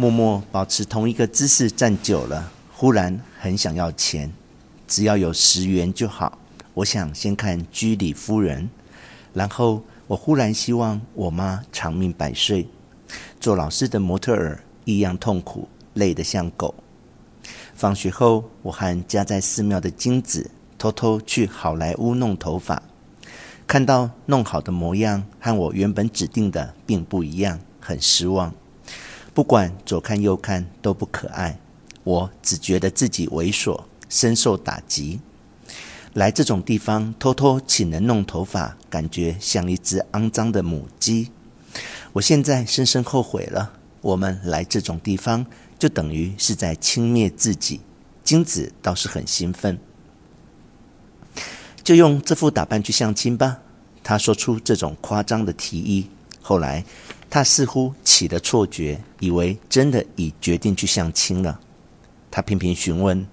默默保持同一个姿势站久了，忽然很想要钱，只要有十元就好。我想先看《居里夫人》，然后我忽然希望我妈长命百岁。做老师的模特儿一样痛苦，累得像狗。放学后，我和家在寺庙的金子偷偷去好莱坞弄头发，看到弄好的模样和我原本指定的并不一样，很失望。不管左看右看都不可爱，我只觉得自己猥琐，深受打击。来这种地方偷偷请人弄头发，感觉像一只肮脏的母鸡。我现在深深后悔了。我们来这种地方，就等于是在轻蔑自己。金子倒是很兴奋，就用这副打扮去相亲吧。他说出这种夸张的提议。后来。他似乎起了错觉，以为真的已决定去相亲了。他频频询问：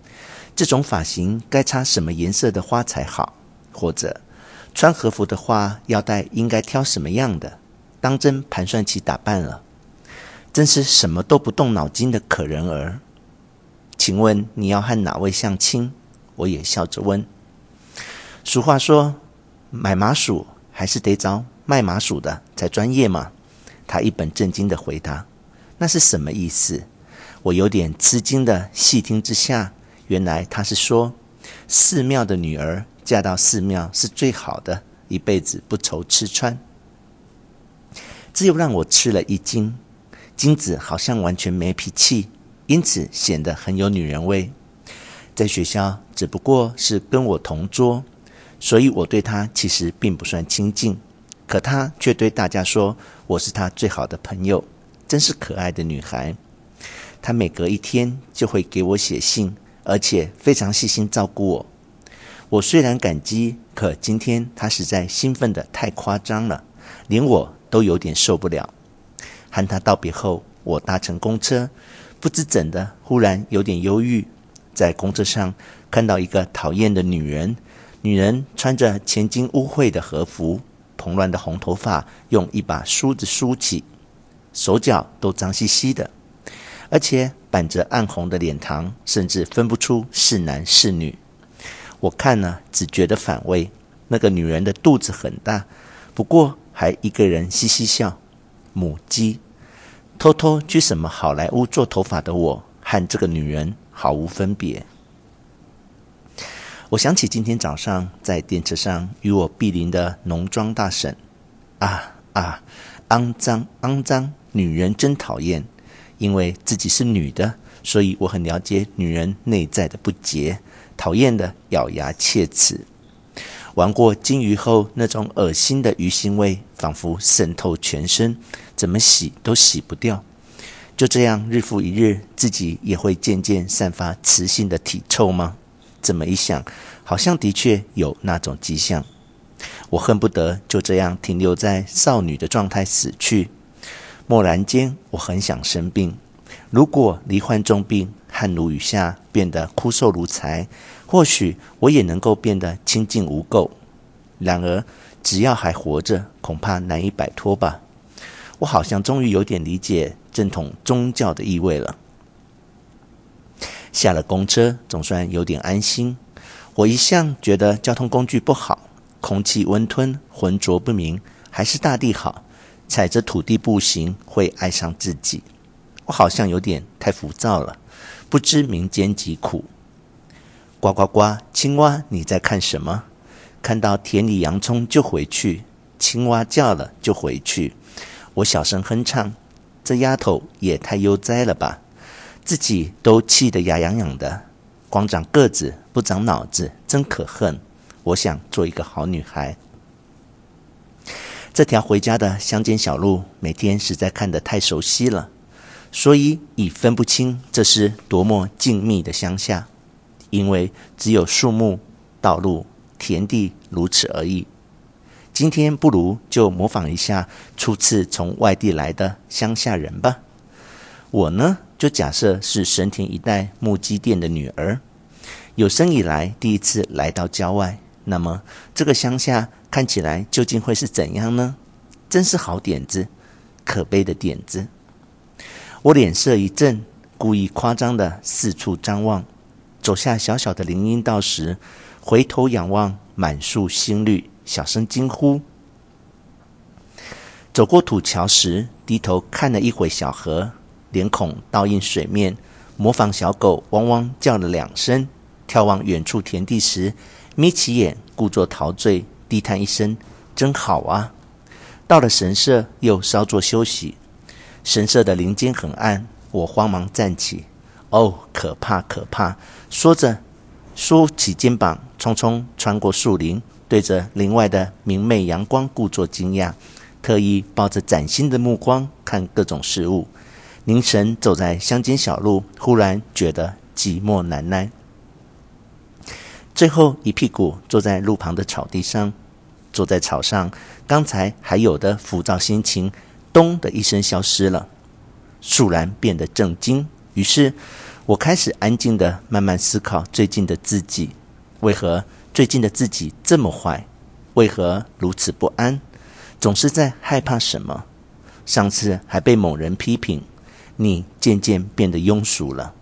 这种发型该插什么颜色的花才好？或者穿和服的话，腰带应该挑什么样的？当真盘算起打扮了，真是什么都不动脑筋的可人儿。请问你要和哪位相亲？我也笑着问。俗话说，买麻薯还是得找卖麻薯的才专业嘛。他一本正经地回答：“那是什么意思？”我有点吃惊的细听之下，原来他是说，寺庙的女儿嫁到寺庙是最好的，一辈子不愁吃穿。这又让我吃了一惊。金子好像完全没脾气，因此显得很有女人味。在学校只不过是跟我同桌，所以我对她其实并不算亲近。可她却对大家说：“我是她最好的朋友，真是可爱的女孩。”她每隔一天就会给我写信，而且非常细心照顾我。我虽然感激，可今天她实在兴奋得太夸张了，连我都有点受不了。和她道别后，我搭乘公车，不知怎的，忽然有点忧郁。在公车上看到一个讨厌的女人，女人穿着前襟污秽的和服。蓬乱的红头发用一把梳子梳起，手脚都脏兮兮的，而且板着暗红的脸庞，甚至分不出是男是女。我看了只觉得反胃。那个女人的肚子很大，不过还一个人嘻嘻笑。母鸡，偷偷去什么好莱坞做头发的我，和这个女人毫无分别。我想起今天早上在电车上与我毗邻的浓妆大婶，啊啊，肮脏肮脏，女人真讨厌。因为自己是女的，所以我很了解女人内在的不洁，讨厌的咬牙切齿。玩过金鱼后，那种恶心的鱼腥味仿佛渗透全身，怎么洗都洗不掉。就这样日复一日，自己也会渐渐散发雌性的体臭吗？这么一想，好像的确有那种迹象。我恨不得就这样停留在少女的状态死去。蓦然间，我很想生病。如果罹患重病，汗如雨下，变得枯瘦如柴，或许我也能够变得清净无垢。然而，只要还活着，恐怕难以摆脱吧。我好像终于有点理解正统宗教的意味了。下了公车，总算有点安心。我一向觉得交通工具不好，空气温吞、浑浊不明，还是大地好。踩着土地步行会爱上自己。我好像有点太浮躁了，不知民间疾苦。呱呱呱，青蛙，你在看什么？看到田里洋葱就回去。青蛙叫了就回去。我小声哼唱，这丫头也太悠哉了吧。自己都气得牙痒痒的，光长个子不长脑子，真可恨。我想做一个好女孩。这条回家的乡间小路，每天实在看得太熟悉了，所以已分不清这是多么静谧的乡下，因为只有树木、道路、田地如此而已。今天不如就模仿一下初次从外地来的乡下人吧。我呢，就假设是神田一带木屐店的女儿，有生以来第一次来到郊外。那么这个乡下看起来究竟会是怎样呢？真是好点子，可悲的点子。我脸色一震，故意夸张的四处张望，走下小小的林荫道时，回头仰望满树新绿，小声惊呼。走过土桥时，低头看了一会小河，脸孔倒映水面，模仿小狗汪汪叫了两声。眺望远处田地时，眯起眼，故作陶醉，低叹一声：“真好啊！”到了神社，又稍作休息。神社的林间很暗，我慌忙站起。哦，可怕，可怕！说着，梳起肩膀，匆匆穿过树林，对着林外的明媚阳光，故作惊讶。特意抱着崭新的目光看各种事物，凝神走在乡间小路，忽然觉得寂寞难耐。最后一屁股坐在路旁的草地上，坐在草上，刚才还有的浮躁心情，咚的一声消失了，肃然变得正经。于是，我开始安静的慢慢思考最近的自己，为何最近的自己这么坏？为何如此不安？总是在害怕什么？上次还被某人批评，你渐渐变得庸俗了。